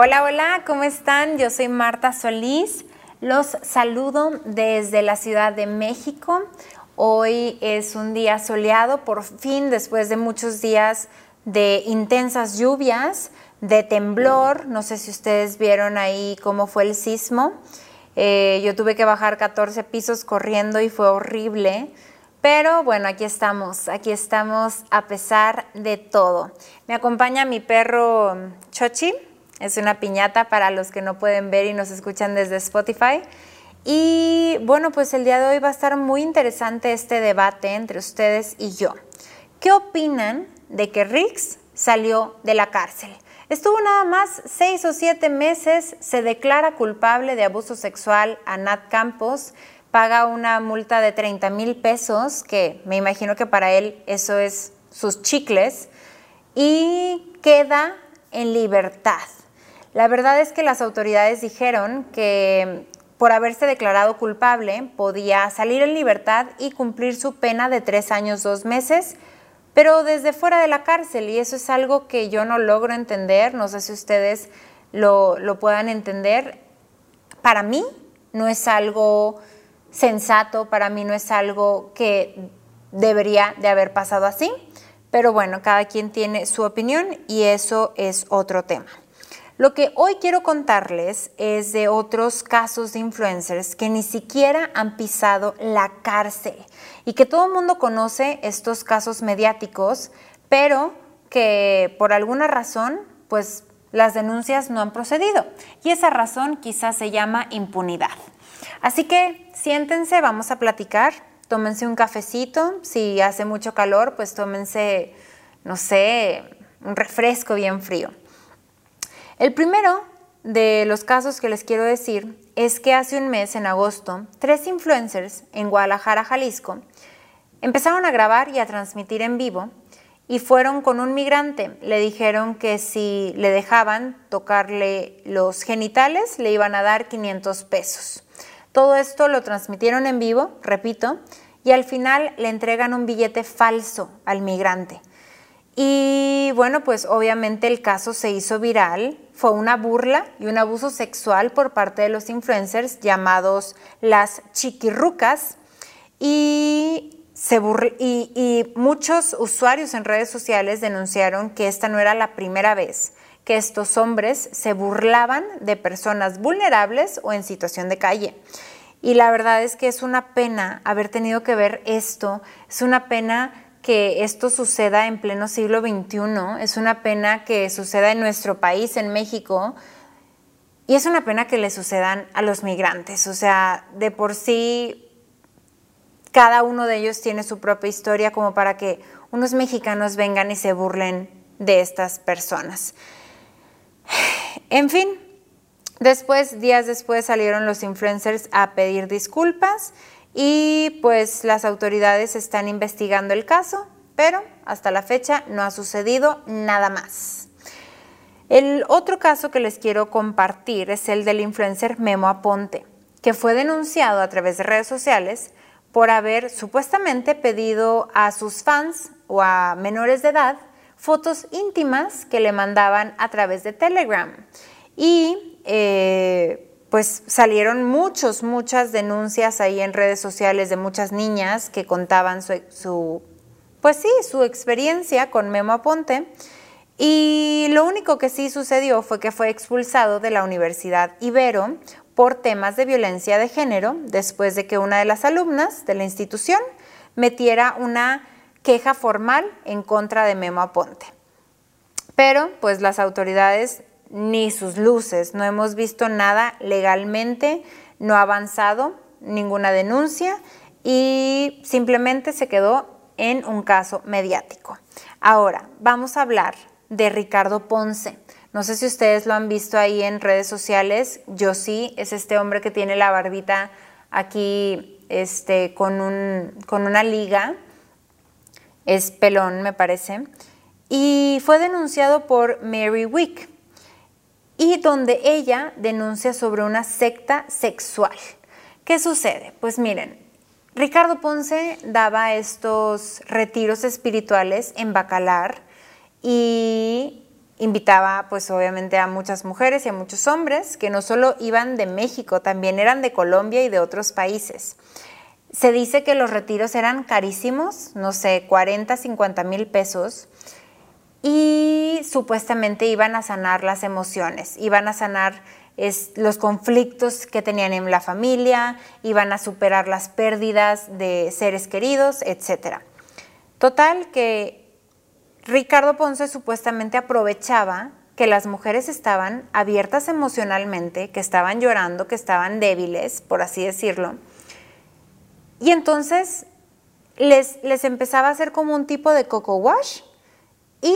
Hola, hola, ¿cómo están? Yo soy Marta Solís. Los saludo desde la Ciudad de México. Hoy es un día soleado, por fin, después de muchos días de intensas lluvias, de temblor. No sé si ustedes vieron ahí cómo fue el sismo. Eh, yo tuve que bajar 14 pisos corriendo y fue horrible. Pero bueno, aquí estamos, aquí estamos a pesar de todo. Me acompaña mi perro Chochi, es una piñata para los que no pueden ver y nos escuchan desde Spotify. Y bueno, pues el día de hoy va a estar muy interesante este debate entre ustedes y yo. ¿Qué opinan de que Riggs salió de la cárcel? Estuvo nada más seis o siete meses, se declara culpable de abuso sexual a Nat Campos, paga una multa de 30 mil pesos, que me imagino que para él eso es sus chicles, y queda en libertad. La verdad es que las autoridades dijeron que por haberse declarado culpable podía salir en libertad y cumplir su pena de tres años, dos meses, pero desde fuera de la cárcel. Y eso es algo que yo no logro entender, no sé si ustedes lo, lo puedan entender. Para mí no es algo sensato, para mí no es algo que debería de haber pasado así, pero bueno, cada quien tiene su opinión y eso es otro tema. Lo que hoy quiero contarles es de otros casos de influencers que ni siquiera han pisado la cárcel y que todo el mundo conoce estos casos mediáticos, pero que por alguna razón, pues las denuncias no han procedido. Y esa razón quizás se llama impunidad. Así que siéntense, vamos a platicar, tómense un cafecito, si hace mucho calor, pues tómense, no sé, un refresco bien frío. El primero de los casos que les quiero decir es que hace un mes, en agosto, tres influencers en Guadalajara, Jalisco, empezaron a grabar y a transmitir en vivo y fueron con un migrante. Le dijeron que si le dejaban tocarle los genitales, le iban a dar 500 pesos. Todo esto lo transmitieron en vivo, repito, y al final le entregan un billete falso al migrante. Y bueno, pues obviamente el caso se hizo viral, fue una burla y un abuso sexual por parte de los influencers llamados las chiquirrucas y, se y, muchos usuarios en redes sociales denunciaron que esta no era la primera vez que estos hombres se burlaban de personas vulnerables o en situación de calle. Y la verdad es que es una pena haber tenido que ver esto, es una pena que esto suceda en pleno siglo XXI, es una pena que suceda en nuestro país, en México, y es una pena que le sucedan a los migrantes. O sea, de por sí, cada uno de ellos tiene su propia historia como para que unos mexicanos vengan y se burlen de estas personas. En fin, después, días después salieron los influencers a pedir disculpas y pues las autoridades están investigando el caso, pero hasta la fecha no ha sucedido nada más. El otro caso que les quiero compartir es el del influencer Memo Aponte, que fue denunciado a través de redes sociales por haber supuestamente pedido a sus fans o a menores de edad fotos íntimas que le mandaban a través de Telegram. Y eh, pues salieron muchos, muchas denuncias ahí en redes sociales de muchas niñas que contaban su, pues sí, su experiencia con Memo Aponte. Y lo único que sí sucedió fue que fue expulsado de la Universidad Ibero por temas de violencia de género después de que una de las alumnas de la institución metiera una queja formal en contra de Memo Aponte. Pero pues las autoridades ni sus luces. No hemos visto nada legalmente, no ha avanzado ninguna denuncia y simplemente se quedó en un caso mediático. Ahora, vamos a hablar de Ricardo Ponce. No sé si ustedes lo han visto ahí en redes sociales. Yo sí, es este hombre que tiene la barbita aquí este, con, un, con una liga. Es pelón, me parece. Y fue denunciado por Mary Wick y donde ella denuncia sobre una secta sexual. ¿Qué sucede? Pues miren, Ricardo Ponce daba estos retiros espirituales en Bacalar y invitaba pues obviamente a muchas mujeres y a muchos hombres que no solo iban de México, también eran de Colombia y de otros países. Se dice que los retiros eran carísimos, no sé, 40, 50 mil pesos, y supuestamente iban a sanar las emociones, iban a sanar los conflictos que tenían en la familia, iban a superar las pérdidas de seres queridos, etc. Total que Ricardo Ponce supuestamente aprovechaba que las mujeres estaban abiertas emocionalmente, que estaban llorando, que estaban débiles, por así decirlo, y entonces les, les empezaba a hacer como un tipo de coco wash y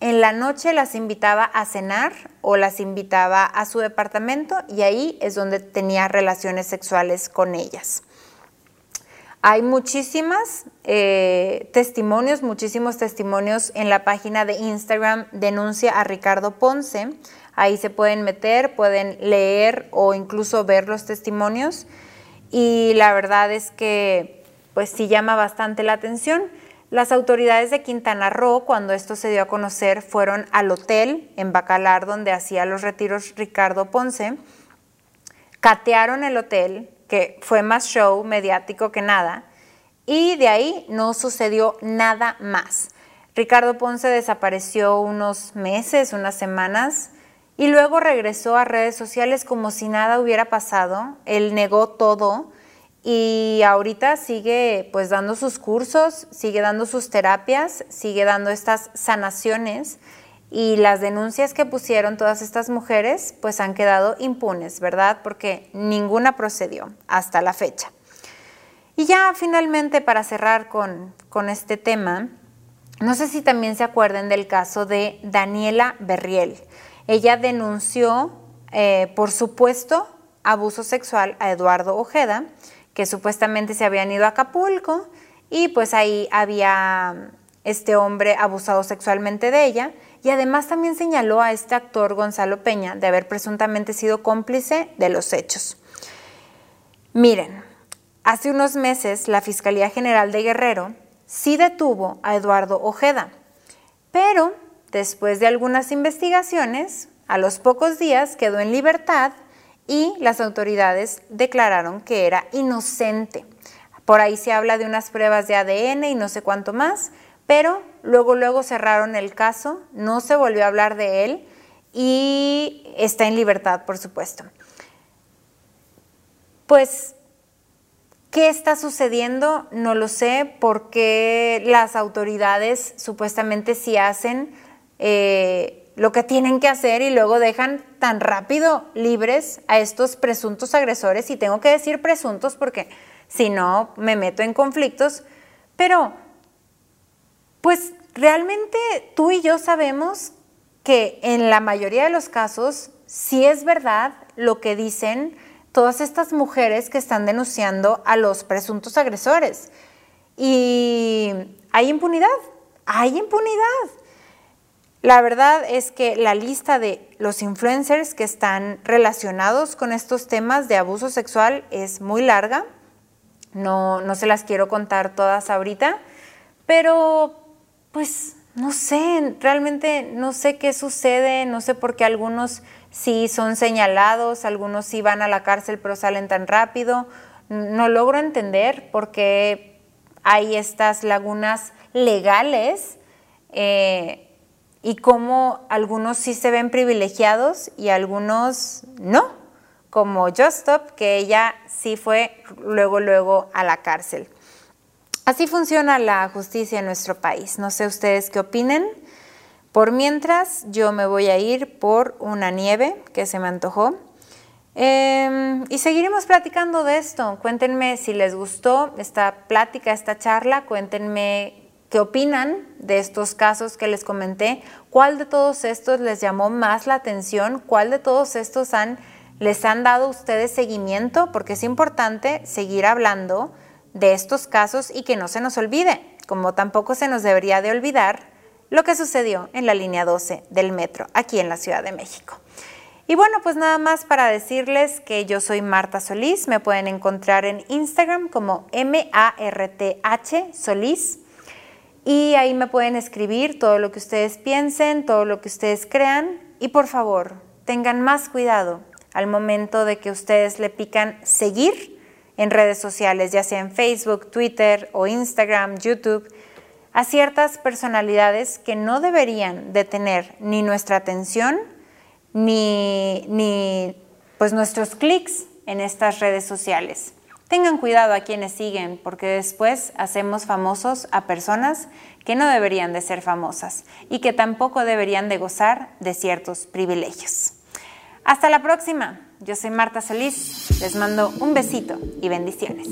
en la noche las invitaba a cenar o las invitaba a su departamento y ahí es donde tenía relaciones sexuales con ellas. Hay muchísimas eh, testimonios, muchísimos testimonios en la página de Instagram Denuncia a Ricardo Ponce. Ahí se pueden meter, pueden leer o incluso ver los testimonios y la verdad es que pues sí llama bastante la atención. Las autoridades de Quintana Roo, cuando esto se dio a conocer, fueron al hotel en Bacalar, donde hacía los retiros Ricardo Ponce, catearon el hotel, que fue más show mediático que nada, y de ahí no sucedió nada más. Ricardo Ponce desapareció unos meses, unas semanas, y luego regresó a redes sociales como si nada hubiera pasado. Él negó todo y ahorita sigue pues dando sus cursos, sigue dando sus terapias, sigue dando estas sanaciones y las denuncias que pusieron todas estas mujeres pues han quedado impunes, ¿verdad? Porque ninguna procedió hasta la fecha. Y ya finalmente para cerrar con, con este tema, no sé si también se acuerden del caso de Daniela Berriel. Ella denunció eh, por supuesto abuso sexual a Eduardo Ojeda, que supuestamente se habían ido a Acapulco y pues ahí había este hombre abusado sexualmente de ella y además también señaló a este actor Gonzalo Peña de haber presuntamente sido cómplice de los hechos. Miren, hace unos meses la Fiscalía General de Guerrero sí detuvo a Eduardo Ojeda, pero Después de algunas investigaciones, a los pocos días quedó en libertad y las autoridades declararon que era inocente. Por ahí se habla de unas pruebas de ADN y no sé cuánto más, pero luego luego cerraron el caso, no se volvió a hablar de él y está en libertad, por supuesto. Pues ¿Qué está sucediendo? No lo sé, porque las autoridades supuestamente sí hacen eh, lo que tienen que hacer y luego dejan tan rápido libres a estos presuntos agresores. Y tengo que decir presuntos porque si no me meto en conflictos. Pero, pues realmente tú y yo sabemos que en la mayoría de los casos sí es verdad lo que dicen todas estas mujeres que están denunciando a los presuntos agresores. Y hay impunidad, hay impunidad. La verdad es que la lista de los influencers que están relacionados con estos temas de abuso sexual es muy larga. No, no se las quiero contar todas ahorita, pero pues no sé, realmente no sé qué sucede, no sé por qué algunos sí son señalados, algunos sí van a la cárcel pero salen tan rápido. No logro entender por qué hay estas lagunas legales. Eh, y cómo algunos sí se ven privilegiados y algunos no, como Justop, que ella sí fue luego, luego a la cárcel. Así funciona la justicia en nuestro país. No sé ustedes qué opinen. Por mientras, yo me voy a ir por una nieve que se me antojó. Em, y seguiremos platicando de esto. Cuéntenme si les gustó esta plática, esta charla. Cuéntenme ¿Qué opinan de estos casos que les comenté? ¿Cuál de todos estos les llamó más la atención? ¿Cuál de todos estos han, les han dado ustedes seguimiento? Porque es importante seguir hablando de estos casos y que no se nos olvide, como tampoco se nos debería de olvidar lo que sucedió en la línea 12 del metro aquí en la Ciudad de México. Y bueno, pues nada más para decirles que yo soy Marta Solís, me pueden encontrar en Instagram como M-A-R-T-H Solís y ahí me pueden escribir todo lo que ustedes piensen, todo lo que ustedes crean y por favor, tengan más cuidado al momento de que ustedes le pican seguir en redes sociales, ya sea en Facebook, Twitter o Instagram, YouTube, a ciertas personalidades que no deberían de tener ni nuestra atención ni, ni pues nuestros clics en estas redes sociales. Tengan cuidado a quienes siguen porque después hacemos famosos a personas que no deberían de ser famosas y que tampoco deberían de gozar de ciertos privilegios. Hasta la próxima. Yo soy Marta Solís. Les mando un besito y bendiciones.